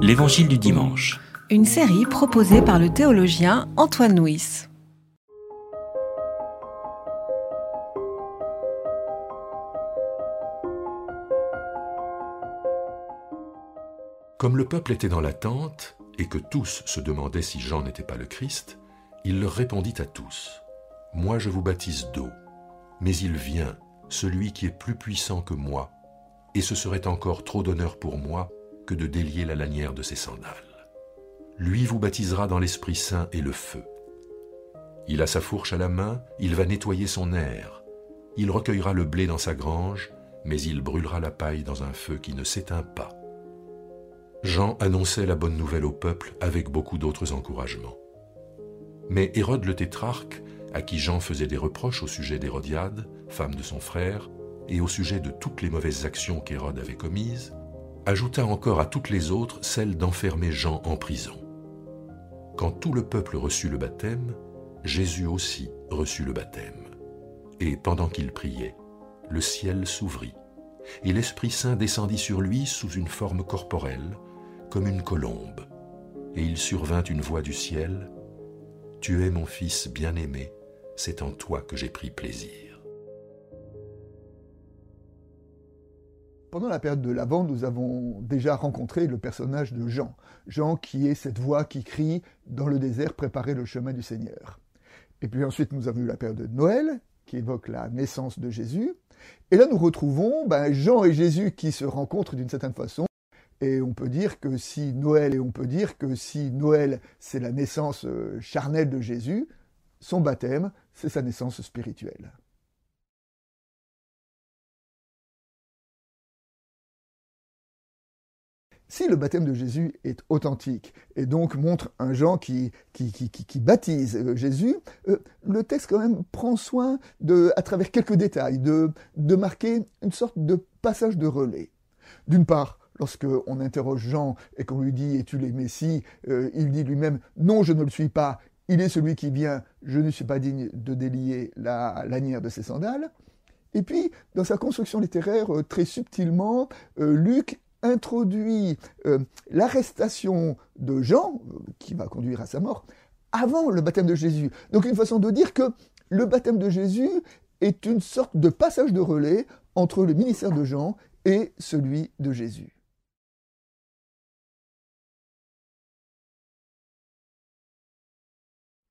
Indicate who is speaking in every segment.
Speaker 1: L'Évangile du dimanche.
Speaker 2: Une série proposée par le théologien Antoine Nuis.
Speaker 3: Comme le peuple était dans l'attente, et que tous se demandaient si Jean n'était pas le Christ, il leur répondit à tous, Moi je vous baptise d'eau, mais il vient, celui qui est plus puissant que moi, et ce serait encore trop d'honneur pour moi que de délier la lanière de ses sandales. Lui vous baptisera dans l'Esprit Saint et le feu. Il a sa fourche à la main, il va nettoyer son air, il recueillera le blé dans sa grange, mais il brûlera la paille dans un feu qui ne s'éteint pas. Jean annonçait la bonne nouvelle au peuple avec beaucoup d'autres encouragements. Mais Hérode le tétrarque, à qui Jean faisait des reproches au sujet d'Hérodiade, femme de son frère, et au sujet de toutes les mauvaises actions qu'Hérode avait commises, ajouta encore à toutes les autres celle d'enfermer Jean en prison. Quand tout le peuple reçut le baptême, Jésus aussi reçut le baptême. Et pendant qu'il priait, le ciel s'ouvrit, et l'Esprit Saint descendit sur lui sous une forme corporelle, comme une colombe, et il survint une voix du ciel, Tu es mon Fils bien-aimé, c'est en toi que j'ai pris plaisir.
Speaker 4: Pendant la période de l'Avent, nous avons déjà rencontré le personnage de Jean. Jean qui est cette voix qui crie dans le désert, préparez le chemin du Seigneur. Et puis ensuite, nous avons eu la période de Noël, qui évoque la naissance de Jésus. Et là, nous retrouvons ben, Jean et Jésus qui se rencontrent d'une certaine façon et on peut dire que si Noël, et on peut dire que si Noël, c'est la naissance euh, charnelle de Jésus, son baptême, c'est sa naissance spirituelle. Si le baptême de Jésus est authentique et donc montre un Jean qui, qui, qui, baptise euh, Jésus, euh, le texte quand même prend soin, de, à travers quelques détails, de, marquer une sorte de passage de relais. D'une part, Lorsque on interroge Jean et qu'on lui dit Es-tu les Messie? euh, il dit lui-même Non, je ne le suis pas. Il est celui qui vient. Je ne suis pas digne de délier la lanière de ses sandales. Et puis, dans sa construction littéraire, très subtilement, Luc introduit l'arrestation de Jean, qui va conduire à sa mort, avant le baptême de Jésus. Donc une façon de dire que le baptême de Jésus est une sorte de passage de relais entre le ministère de Jean et celui de Jésus.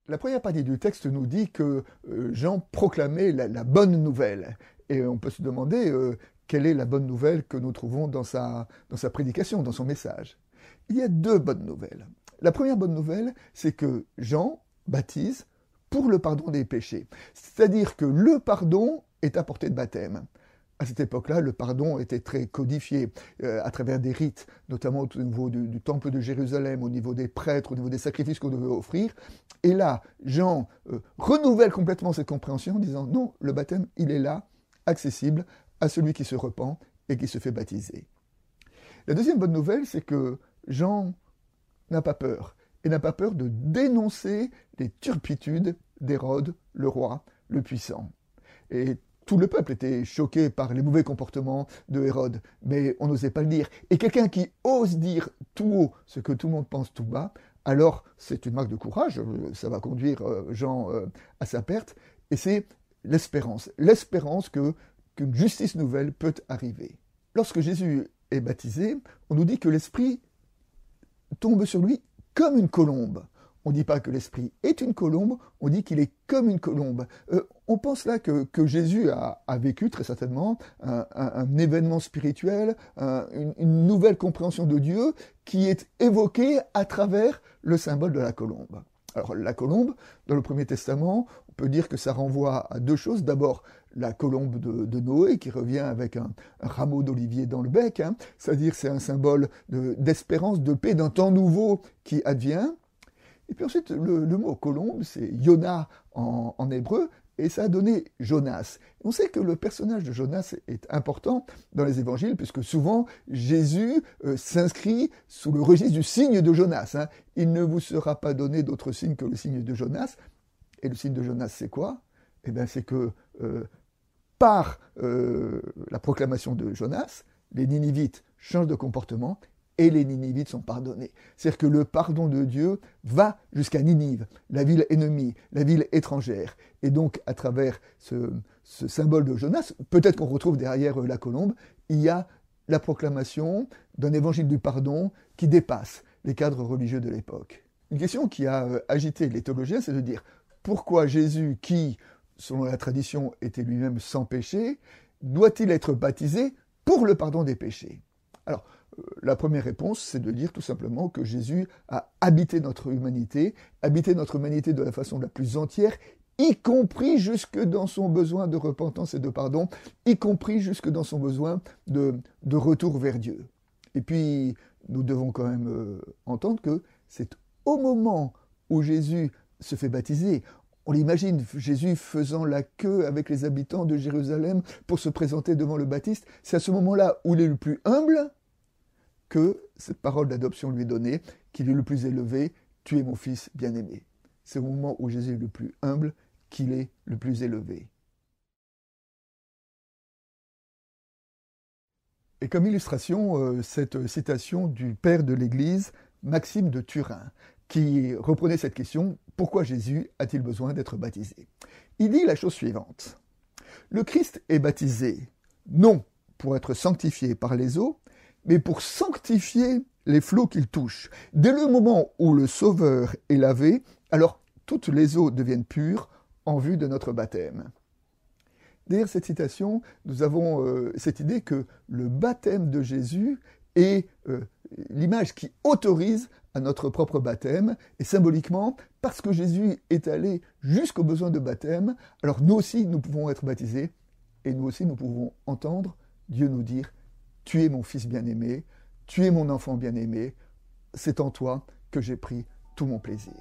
Speaker 4: La première partie du texte nous dit que euh, Jean proclamait la, bonne nouvelle. Et on peut se demander euh, quelle est la bonne nouvelle que nous trouvons dans sa, prédication, dans son message. Il y a deux bonnes nouvelles. La première bonne nouvelle, c'est que Jean baptise pour le pardon des péchés. C'est-à-dire que le pardon est à portée de baptême à cette époque-là, le pardon était très codifié euh, à travers des rites, notamment au niveau du, temple de Jérusalem, au niveau des prêtres, au niveau des sacrifices qu'on devait offrir. Et là, Jean euh, renouvelle complètement cette compréhension en disant non, le baptême, il est là, accessible à celui qui se repent et qui se fait baptiser. La deuxième bonne nouvelle, c'est que Jean n'a pas peur, et n'a pas peur de dénoncer les turpitudes d'Hérode, le roi, le puissant. Et tout le peuple était choqué par les mauvais comportements de Hérode, mais on n'osait pas le dire. Et quelqu'un qui ose dire tout haut ce que tout le monde pense tout bas, alors c'est une marque de courage, ça va conduire euh, Jean euh, à sa perte, et c'est l'espérance, l'espérance que qu'une justice nouvelle peut arriver. Lorsque Jésus est baptisé, on nous dit que l'Esprit tombe sur lui comme une colombe. On ne dit pas que l'esprit est une colombe, on dit qu'il est comme une colombe. Euh, on pense là que, Jésus a, vécu très certainement un, événement spirituel, une, nouvelle compréhension de Dieu qui est évoquée à travers le symbole de la colombe. Alors la colombe, dans le Premier Testament, on peut dire que ça renvoie à deux choses. D'abord, la colombe de, Noé qui revient avec un, rameau d'olivier dans le bec, hein. c'est-à-dire c'est un symbole d'espérance, de, paix, d'un temps nouveau qui advient. Et puis ensuite, le, mot colombe, c'est Yona en, hébreu, et ça a donné Jonas. On sait que le personnage de Jonas est important dans les évangiles, puisque souvent Jésus euh, s'inscrit sous le registre du signe de Jonas. Hein. Il ne vous sera pas donné d'autre signe que le signe de Jonas. Et le signe de Jonas, c'est quoi? Eh bien, c'est que euh, par euh, la proclamation de Jonas, les Ninivites changent de comportement et les Ninivites sont pardonnés. C'est-à-dire que le pardon de Dieu va jusqu'à Ninive, la ville ennemie, la ville étrangère. Et donc, à travers ce, symbole de Jonas, peut-être qu'on retrouve derrière la colombe, il y a la proclamation d'un évangile du pardon qui dépasse les cadres religieux de l'époque. Une question qui a euh, agité les théologiens, c'est de dire pourquoi Jésus, qui, selon la tradition, était lui-même sans péché, doit-il être baptisé pour le pardon des péchés? Alors, euh, la première réponse, c'est de dire tout simplement que Jésus a habité notre humanité, habité notre humanité de la façon la plus entière, y compris jusque dans son besoin de repentance et de pardon, y compris jusque dans son besoin de, retour vers Dieu. Et puis, nous devons quand même euh, entendre que c'est au moment où Jésus se fait baptiser, on l'imagine, Jésus faisant la queue avec les habitants de Jérusalem pour se présenter devant le Baptiste, c'est à ce moment-là où il est le plus humble que cette parole d'adoption lui est donnée, qu'il est le plus élevé, tu es mon fils bien-aimé. C'est au moment où Jésus est le plus humble qu'il est le plus élevé. Et comme illustration, euh, cette citation du père de l'Église, Maxime de Turin, qui reprenait cette question, pourquoi Jésus a-t-il besoin d'être baptisé? Il dit la chose suivante. Le Christ est baptisé non pour être sanctifié par les eaux, mais pour sanctifier les flots qu'il touche. Dès le moment où le Sauveur est lavé, alors toutes les eaux deviennent pures en vue de notre baptême. Derrière cette citation, nous avons euh, cette idée que le baptême de Jésus est euh, l'image qui autorise à notre propre baptême, et symboliquement, parce que Jésus est allé jusqu'au besoin de baptême, alors nous aussi nous pouvons être baptisés, et nous aussi nous pouvons entendre Dieu nous dire, Tu es mon fils bien-aimé, tu es mon enfant bien-aimé, c'est en toi que j'ai pris tout mon plaisir.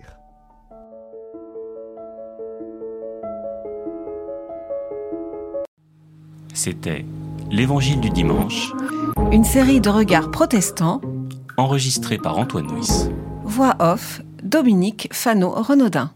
Speaker 1: C'était l'Évangile du dimanche.
Speaker 2: Une série de regards protestants.
Speaker 1: Enregistré par Antoine Nuis.
Speaker 2: Voix off, Dominique Fano-Renaudin.